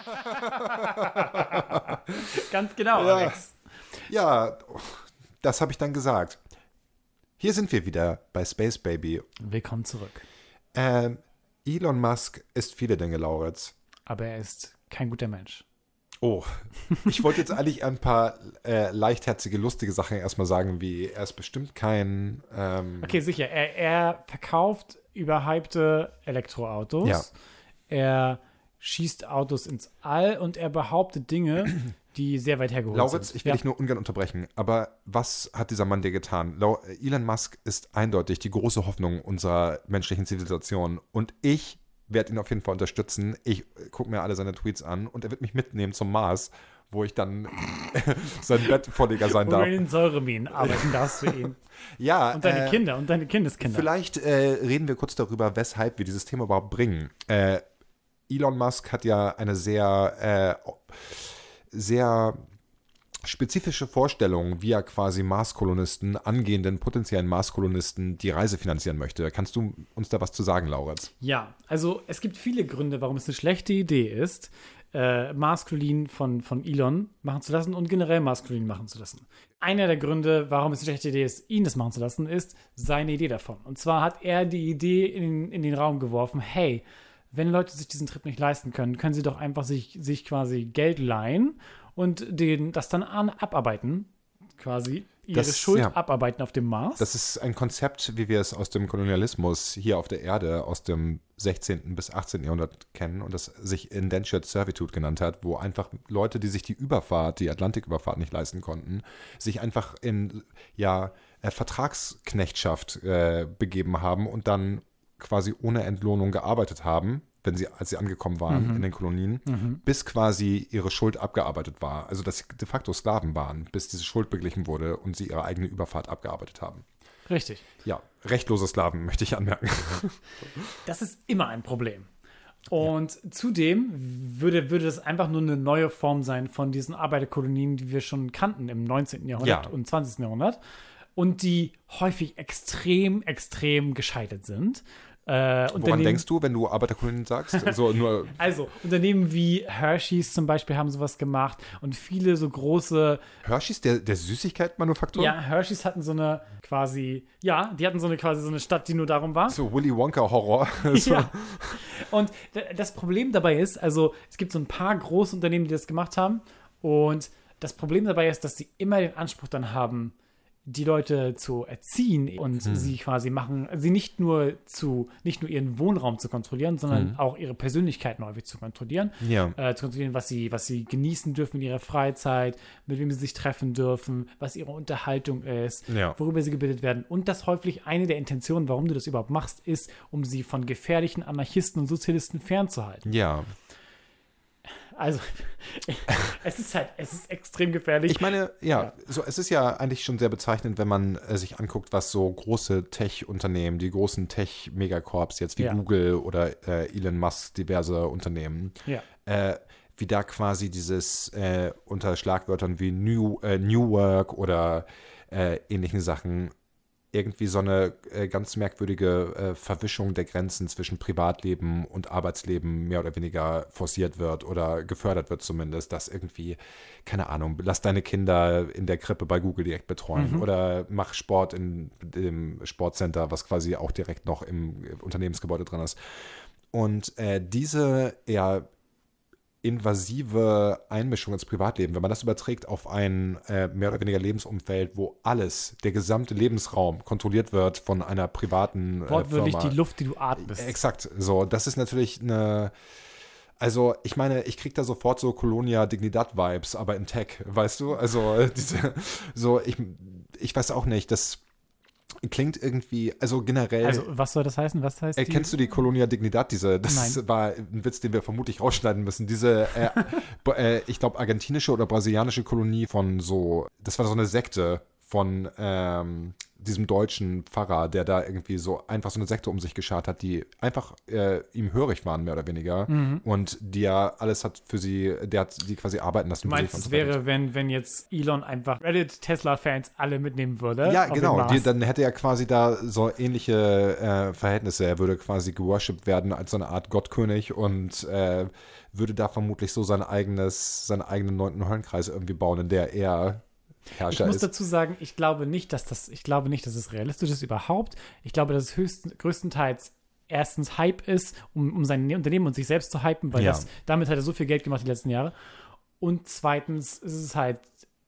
Ganz genau, Ja. Alex. Ja, das habe ich dann gesagt. Hier sind wir wieder bei Space Baby. Willkommen zurück. Ähm, Elon Musk ist viele Dinge, Lauritz. Aber er ist kein guter Mensch. Oh, ich wollte jetzt eigentlich ein paar äh, leichtherzige, lustige Sachen erstmal sagen, wie er ist bestimmt kein. Ähm, Okay, sicher. Er, er verkauft überhypte Elektroautos. Ja. Er schießt Autos ins All und er behauptet Dinge, die sehr weit hergeholt Lauritz, sind. ich will ja. dich nur ungern unterbrechen, aber was hat dieser Mann dir getan? Elon Musk ist eindeutig die große Hoffnung unserer menschlichen Zivilisation und ich werde ihn auf jeden Fall unterstützen. Ich gucke mir alle seine Tweets an und er wird mich mitnehmen zum Mars, wo ich dann sein Bettvorleger sein du darf. in den Säureminen arbeiten darfst für ihn. Ja, Und deine äh, Kinder und deine Kindeskinder. Vielleicht äh, reden wir kurz darüber, weshalb wir dieses Thema überhaupt bringen. Äh, Elon Musk hat ja eine sehr, äh, sehr spezifische Vorstellung, wie er quasi Marskolonisten, angehenden potenziellen Marskolonisten die Reise finanzieren möchte. Kannst du uns da was zu sagen, Lauritz? Ja, also es gibt viele Gründe, warum es eine schlechte Idee ist, äh, Maskulin von, von Elon machen zu lassen und generell Maskulin machen zu lassen. Einer der Gründe, warum es eine schlechte Idee ist, ihn das machen zu lassen, ist seine Idee davon. Und zwar hat er die Idee in, in den Raum geworfen, hey, wenn Leute sich diesen Trip nicht leisten können, können sie doch einfach sich, sich quasi Geld leihen und den, das dann an, abarbeiten, quasi ihre Das- Schuld ja. abarbeiten auf dem Mars. Das ist ein Konzept, wie wir es aus dem Kolonialismus hier auf der Erde aus dem 16. bis 18. Jahrhundert kennen und das sich Indentured Servitude genannt hat, wo einfach Leute, die sich die Überfahrt, die Atlantiküberfahrt nicht leisten konnten, sich einfach in ja, äh, Vertragsknechtschaft äh, begeben haben und dann quasi ohne Entlohnung gearbeitet haben, wenn sie, als sie angekommen waren in den Kolonien, bis quasi ihre Schuld abgearbeitet war. Also dass sie de facto Sklaven waren, bis diese Schuld beglichen wurde und sie ihre eigene Überfahrt abgearbeitet haben. Richtig. Ja, rechtlose Sklaven möchte ich anmerken. Das ist immer ein Problem. Und zudem würde, würde das einfach nur eine neue Form sein von diesen Arbeiterkolonien, die wir schon kannten im 19. Jahrhundert Ja. und 20. Jahrhundert. Und die häufig extrem, extrem gescheitert sind. Äh, Woran denkst du, wenn du Arbeiterkolonien sagst? So nur Also, Unternehmen wie Hershey's zum Beispiel haben sowas gemacht und viele so große Hershey's, der, der Süßigkeitenmanufaktur? Ja, Hershey's hatten so eine quasi, ja, die hatten so eine quasi so eine Stadt, die nur darum war. So Willy Wonka Horror. so. Ja. Und das Problem dabei ist, also es gibt so ein paar große Unternehmen, die das gemacht haben. Und das Problem dabei ist, dass sie immer den Anspruch dann haben, die Leute zu erziehen und Hm. sie quasi machen, sie nicht nur zu, nicht nur ihren Wohnraum zu kontrollieren, sondern auch ihre Persönlichkeiten häufig zu kontrollieren. Hm. Ja. Äh, zu kontrollieren, was sie, was sie genießen dürfen in ihrer Freizeit, mit wem sie sich treffen dürfen, was ihre Unterhaltung ist, Ja. worüber sie gebildet werden. Und das häufig eine der Intentionen, warum du das überhaupt machst, ist, um sie von gefährlichen Anarchisten und Sozialisten fernzuhalten. ja. Also, es ist halt, es ist extrem gefährlich. Ich meine, ja, Ja. So, es ist ja eigentlich schon sehr bezeichnend, wenn man äh, sich anguckt, was so große Tech-Unternehmen, die großen Tech-Megacorps jetzt wie Ja. Google oder äh, Elon Musk, diverse Unternehmen, ja. äh, wie da quasi dieses äh, unter Schlagwörtern wie New, äh, New Work oder äh, ähnlichen Sachen irgendwie so eine äh, ganz merkwürdige äh, Verwischung der Grenzen zwischen Privatleben und Arbeitsleben mehr oder weniger forciert wird oder gefördert wird zumindest, dass irgendwie, keine Ahnung, lass deine Kinder in der Krippe bei Google direkt betreuen oder mach Sport in dem Sportcenter, was quasi auch direkt noch im Unternehmensgebäude drin ist. Und äh, diese eher invasive Einmischung ins Privatleben, wenn man das überträgt auf ein äh, mehr oder weniger Lebensumfeld, wo alles, der gesamte Lebensraum kontrolliert wird von einer privaten äh, Wortwörtlich Firma. die Luft, die du atmest. Exakt, so, das ist natürlich eine also, ich meine, ich krieg da sofort so Colonia Dignidad Vibes, aber in Tech, weißt du? Also, diese, so, ich, ich weiß auch nicht, das klingt irgendwie, also generell. Also, was soll das heißen? Was heißt Äh, kennst du die Colonia Dignidad? Diese, das Nein. war ein Witz, den wir vermutlich rausschneiden müssen. Diese, äh, äh, ich glaube, argentinische oder brasilianische Kolonie von so, das war so eine Sekte von ähm, diesem deutschen Pfarrer, der da irgendwie so einfach so eine Sekte um sich geschart hat, die einfach äh, ihm hörig waren, mehr oder weniger. Mhm. Und die ja alles hat für sie, der hat die quasi arbeiten lassen. Du meinst, es wäre, wenn, wenn jetzt Elon einfach Reddit-Tesla-Fans alle mitnehmen würde? Ja, genau. Die, dann hätte er quasi da so ähnliche äh, Verhältnisse. Er würde quasi geworshipped werden als so eine Art Gottkönig und äh, würde da vermutlich so sein eigenes, seinen eigenen neunten Höllenkreis irgendwie bauen, in der er Ich Herrscher muss ist. dazu sagen, ich glaube nicht, dass das, ich glaube nicht, dass es realistisch ist überhaupt. Ich glaube, dass es höchst, größtenteils erstens Hype ist, um, um sein Unternehmen und sich selbst zu hypen, weil Ja. das, damit hat er so viel Geld gemacht die letzten Jahre. Und zweitens ist es halt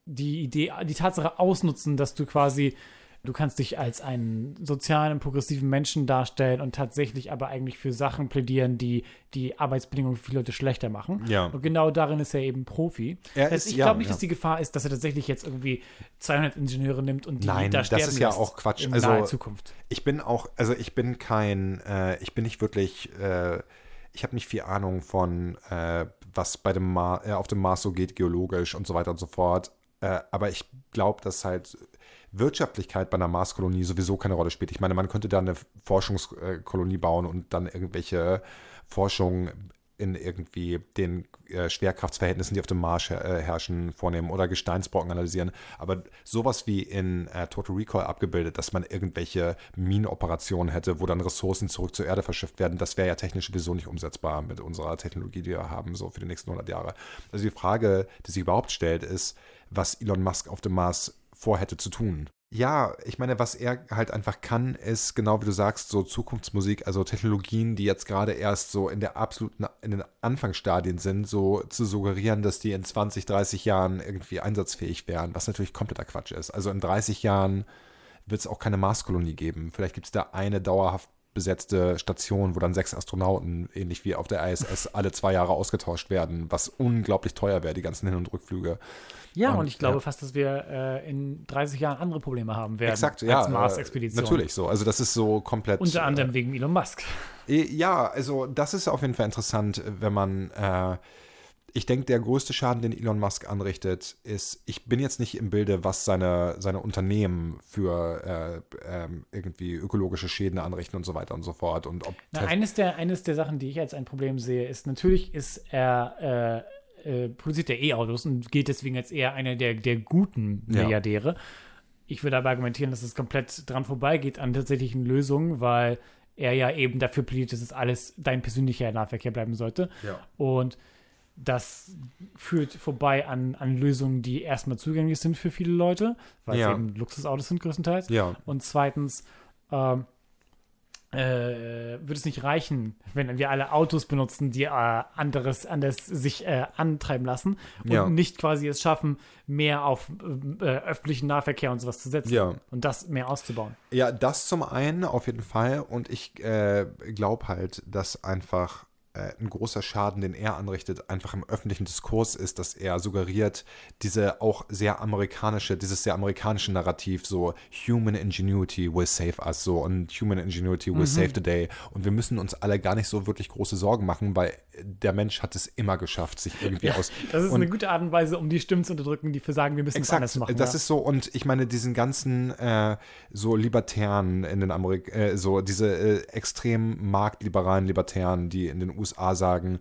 die Idee, die Tatsache ausnutzen, dass du quasi, du kannst dich als einen sozialen, progressiven Menschen darstellen und tatsächlich aber eigentlich für Sachen plädieren, die die Arbeitsbedingungen für viele Leute schlechter machen. Ja. Und genau darin ist er eben Profi. Er das ist- ich ja, glaube nicht, ja. dass die Gefahr ist, dass er tatsächlich jetzt irgendwie 200 Ingenieure nimmt und die Nein, da das sterben ist ja auch Quatsch. in Also- Zukunft. Ich bin auch, also ich bin kein, äh, ich bin nicht wirklich, äh, ich habe nicht viel Ahnung von, äh, was bei dem Mar äh, auf dem Mars so geht, geologisch und so weiter und so fort. Äh, aber ich glaube, dass halt Wirtschaftlichkeit bei einer Marskolonie sowieso keine Rolle spielt. Ich meine, man könnte da eine Forschungskolonie bauen und dann irgendwelche Forschung in irgendwie den äh, Schwerkraftsverhältnissen, die auf dem Mars her äh, herrschen, vornehmen oder Gesteinsbrocken analysieren. Aber sowas wie in äh, Total Recall abgebildet, dass man irgendwelche Minenoperationen hätte, wo dann Ressourcen zurück zur Erde verschifft werden, das wäre ja technisch sowieso nicht umsetzbar mit unserer Technologie, die wir haben, so für die nächsten 100 Jahre. Also die Frage, die sich überhaupt stellt, ist, was Elon Musk auf dem Mars vorhätte zu tun. Ja, ich meine, was er halt einfach kann, ist genau wie du sagst, so Zukunftsmusik, also Technologien, die jetzt gerade erst so in der absoluten, in den Anfangsstadien sind, so zu suggerieren, dass die in 20, 30 Jahren irgendwie einsatzfähig wären, was natürlich kompletter Quatsch ist. Also in 30 Jahren wird es auch keine Marskolonie geben. Vielleicht gibt es da eine dauerhaft besetzte Station, wo dann sechs Astronauten, ähnlich wie auf der ISS, alle zwei Jahre ausgetauscht werden, was unglaublich teuer wäre, die ganzen Hin- und Rückflüge. Ja, und, Und, ich glaube ja. fast, dass wir äh, in 30 Jahren andere Probleme haben werden Exakt, ja. als äh, Mars-Expedition. Natürlich so. Also das ist so komplett. Unter anderem wegen Elon Musk. Äh, ja, also das ist auf jeden Fall interessant, wenn man. Äh, ich denke, der größte Schaden, den Elon Musk anrichtet, ist, ich bin jetzt nicht im Bilde, was seine, seine Unternehmen für äh, ähm, irgendwie ökologische Schäden anrichten und so weiter und so fort. Und ob Na, eines, der, eines der Sachen, die ich als ein Problem sehe, ist, natürlich ist er, äh, äh, produziert er E-Autos und gilt deswegen als eher einer der, der guten Ja. Milliardäre. Ich würde aber argumentieren, dass es komplett dran vorbeigeht an tatsächlichen Lösungen, weil er ja eben dafür plädiert, dass es alles dein persönlicher Nahverkehr bleiben sollte. Ja. Und das führt vorbei an, an Lösungen, die erstmal zugänglich sind für viele Leute, weil Ja. es eben Luxusautos sind größtenteils. Ja. Und zweitens ähm, äh, wird es nicht reichen, wenn wir alle Autos benutzen, die äh, anderes, anders sich äh, antreiben lassen und Ja. nicht quasi es schaffen, mehr auf äh, öffentlichen Nahverkehr und sowas zu setzen Ja. und das mehr auszubauen. Ja, das zum einen auf jeden Fall. Und ich äh, glaube halt, dass einfach äh, ein großer Schaden, den er anrichtet, einfach im öffentlichen Diskurs ist, dass er suggeriert, diese auch sehr amerikanische, dieses sehr amerikanische Narrativ, so Human Ingenuity will save us, so und Human Ingenuity will Mhm. save the day. Und wir müssen uns alle gar nicht so wirklich große Sorgen machen, weil der Mensch hat es immer geschafft, sich irgendwie aus. Das ist und eine gute Art und Weise, um die Stimmen zu unterdrücken, die für sagen, wir müssen es anders Exakt, machen. das ja. ist so und ich meine diesen ganzen äh, so Libertären in den Amerik äh, so diese äh, extrem marktliberalen Libertären, die in den USA sagen,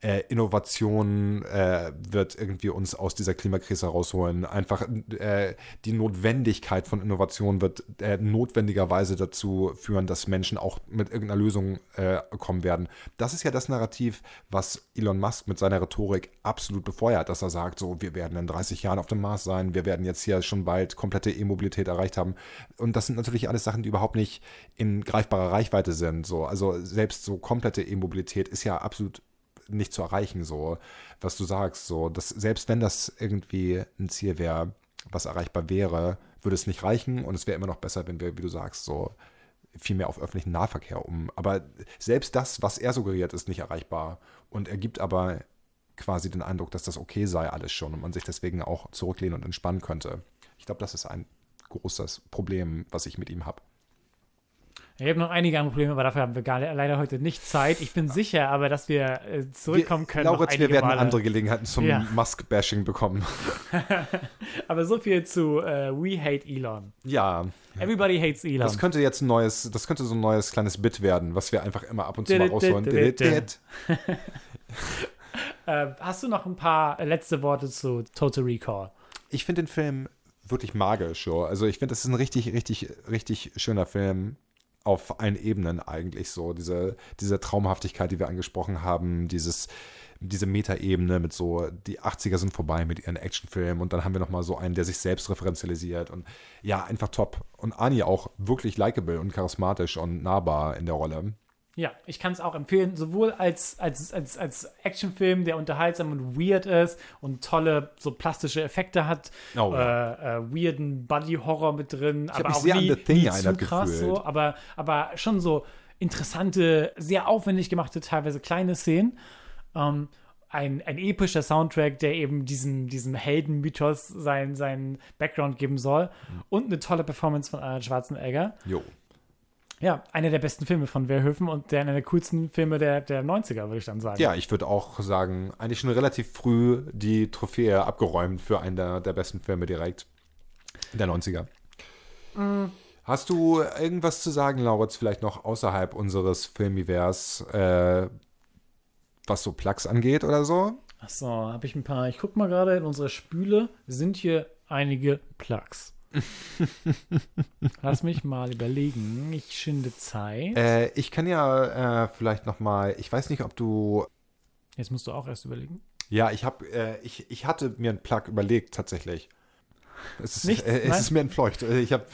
äh, Innovation äh, wird irgendwie uns aus dieser Klimakrise rausholen. Einfach äh, die Notwendigkeit von Innovation wird äh, notwendigerweise dazu führen, dass Menschen auch mit irgendeiner Lösung äh, kommen werden. Das ist ja das Narrativ, was Elon Musk mit seiner Rhetorik absolut befeuert, dass er sagt, so, wir werden in 30 Jahren auf dem Mars sein, wir werden jetzt hier schon bald komplette E-Mobilität erreicht haben. Und das sind natürlich alles Sachen, die überhaupt nicht in greifbarer Reichweite sind. So. Also selbst so komplette E-Mobilität ist ja absolut nicht zu erreichen, so, was du sagst. So, dass, selbst wenn das irgendwie ein Ziel wäre, was erreichbar wäre, würde es nicht reichen und es wäre immer noch besser, wenn wir, wie du sagst, so viel mehr auf öffentlichen Nahverkehr um. Aber selbst das, was er suggeriert, ist nicht erreichbar. Und er gibt aber quasi den Eindruck, dass das okay sei alles schon und man sich deswegen auch zurücklehnen und entspannen könnte. Ich glaube, das ist ein großes Problem, was ich mit ihm habe. Ich habe noch einige andere Probleme, aber dafür haben wir gar, leider heute nicht Zeit. Ich bin sicher, aber dass wir äh, zurückkommen können. noch Lauritz, wir werden Male. andere Gelegenheiten zum Ja. Musk-Bashing bekommen. Aber so viel zu äh, We Hate Elon. Ja, Everybody hates Elon. das könnte jetzt ein neues, das könnte so ein neues kleines Bit werden, was wir einfach immer ab und zu mal rausholen. Äh, hast du noch ein paar letzte Worte zu Total Recall? Ich finde den Film wirklich magisch. So. Also ich finde, das ist ein richtig, richtig, richtig schöner Film auf allen Ebenen eigentlich so. Diese, diese Traumhaftigkeit, die wir angesprochen haben, dieses, diese Metaebene mit so, die 80er sind vorbei mit ihren Actionfilmen und dann haben wir nochmal so einen, der sich selbst referenzialisiert und ja, einfach top. Und Ani auch wirklich likable und charismatisch und nahbar in der Rolle. Ja, ich kann es auch empfehlen, sowohl als, als, als, als Actionfilm, der unterhaltsam und weird ist und tolle so plastische Effekte hat, Oh, ja. äh, äh, weirden Buddy-Horror mit drin, aber mich auch sehr an nie, The Thing nie zu krass gefühlt. so, aber, aber schon so interessante, sehr aufwendig gemachte, teilweise kleine Szenen. Ähm, ein, ein epischer Soundtrack, der eben diesem, diesem Heldenmythos seinen seinen Background geben soll. Mhm. Und eine tolle Performance von Arnold Schwarzenegger. Jo. Ja, einer der besten Filme von Verhoeven und der einer der coolsten Filme der, der 90er, würde ich dann sagen. Ja, ich würde auch sagen, eigentlich schon relativ früh die Trophäe abgeräumt für einen der, der besten Filme direkt der 90er. Hast du irgendwas zu sagen, Lauritz, vielleicht noch außerhalb unseres Filmivers, äh, was so Plugs angeht oder so? Achso, habe ich ein paar. Ich guck mal gerade in unserer Spüle, sind hier einige Plugs. Lass mich mal überlegen. Ich schinde Zeit. Äh, ich kann ja äh, vielleicht noch mal, ich weiß nicht, ob du Jetzt musst du auch erst überlegen. Ja, ich habe, äh, ich, ich hatte mir einen Plug überlegt tatsächlich. Es ist, Nichts? äh, es ist mir entfleucht. Äh, Ich habe,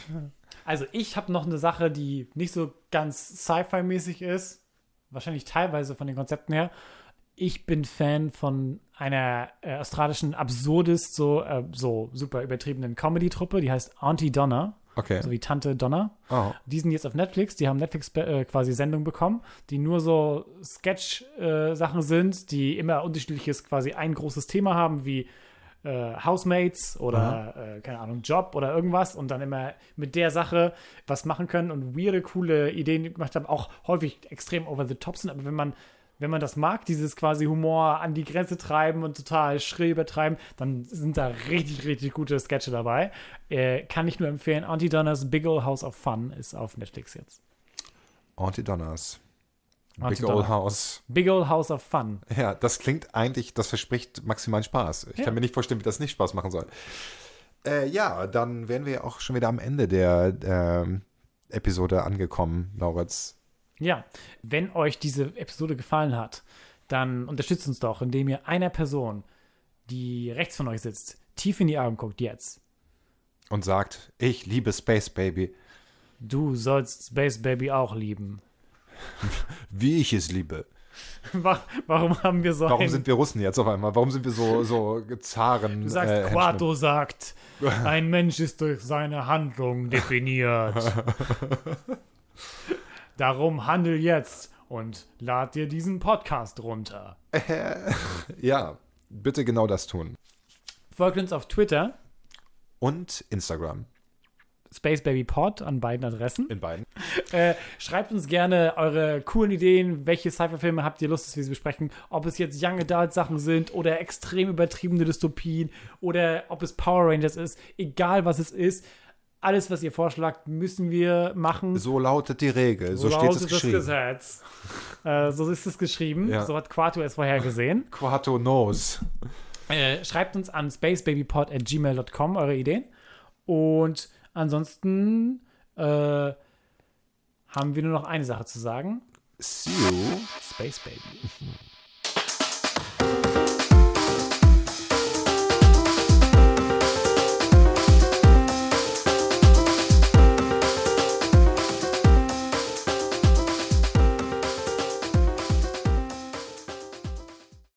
Also ich habe noch eine Sache, die nicht so ganz Sci-Fi-mäßig ist. Wahrscheinlich teilweise von den Konzepten her. Ich bin Fan von einer äh, australischen Absurdist, so, äh, so super übertriebenen Comedy-Truppe, die heißt Auntie Donna. Okay. So wie Tante Donna. Oh. Die sind jetzt auf Netflix, die haben Netflix äh, quasi Sendung bekommen, die nur so Sketch-Sachen sind, die immer unterschiedliches, quasi ein großes Thema haben, wie äh, Housemates oder, äh, keine Ahnung, Job oder irgendwas und dann immer mit der Sache was machen können und weirde, coole Ideen gemacht haben, auch häufig extrem over the top sind, aber wenn man wenn man das mag, dieses quasi Humor an die Grenze treiben und total schrill übertreiben, dann sind da richtig, richtig gute Sketche dabei. Äh, kann ich nur empfehlen. Auntie Donna's Big Ol' House of Fun ist auf Netflix jetzt. Auntie Donners. Auntie Big Donna. Old House. Big Ol' House of Fun. Ja, das klingt eigentlich, das verspricht maximalen Spaß. Ich Ja. kann mir nicht vorstellen, wie das nicht Spaß machen soll. Äh, ja, dann wären wir auch schon wieder am Ende der ähm, Episode angekommen, Lauritz. Ja, wenn euch diese Episode gefallen hat, dann unterstützt uns doch, indem ihr einer Person, die rechts von euch sitzt, tief in die Augen guckt jetzt. Und sagt, ich liebe Space Baby, Du sollst Space Baby auch lieben. wie ich es liebe. Wa- Warum haben wir so Warum sind wir Russen jetzt auf einmal? Warum sind wir so, so Zaren? Du sagst, äh? Quato sagt, ein Mensch ist durch seine Handlung definiert. Darum handel jetzt und lad dir diesen Podcast runter. Ja, bitte genau das tun. Folgt uns auf Twitter, Und Instagram SpaceBabyPod an beiden Adressen. in beiden. Äh, schreibt uns gerne eure coolen Ideen. Welche Sci-Fi-Filme habt ihr Lust, dass wir sie besprechen? Ob es jetzt Young Adult-Sachen sind oder extrem übertriebene Dystopien oder ob es Power Rangers ist. Egal, was es ist. Alles, was ihr vorschlagt, müssen wir machen. So lautet die Regel, so, steht es geschrieben. das Gesetz. äh, so ist es geschrieben. Ja. So hat Quato es vorher gesehen. Quato knows. Äh, schreibt uns an spacebabypod.gmail.com eure Ideen. Und ansonsten äh, haben wir nur noch eine Sache zu sagen. See you Space Baby.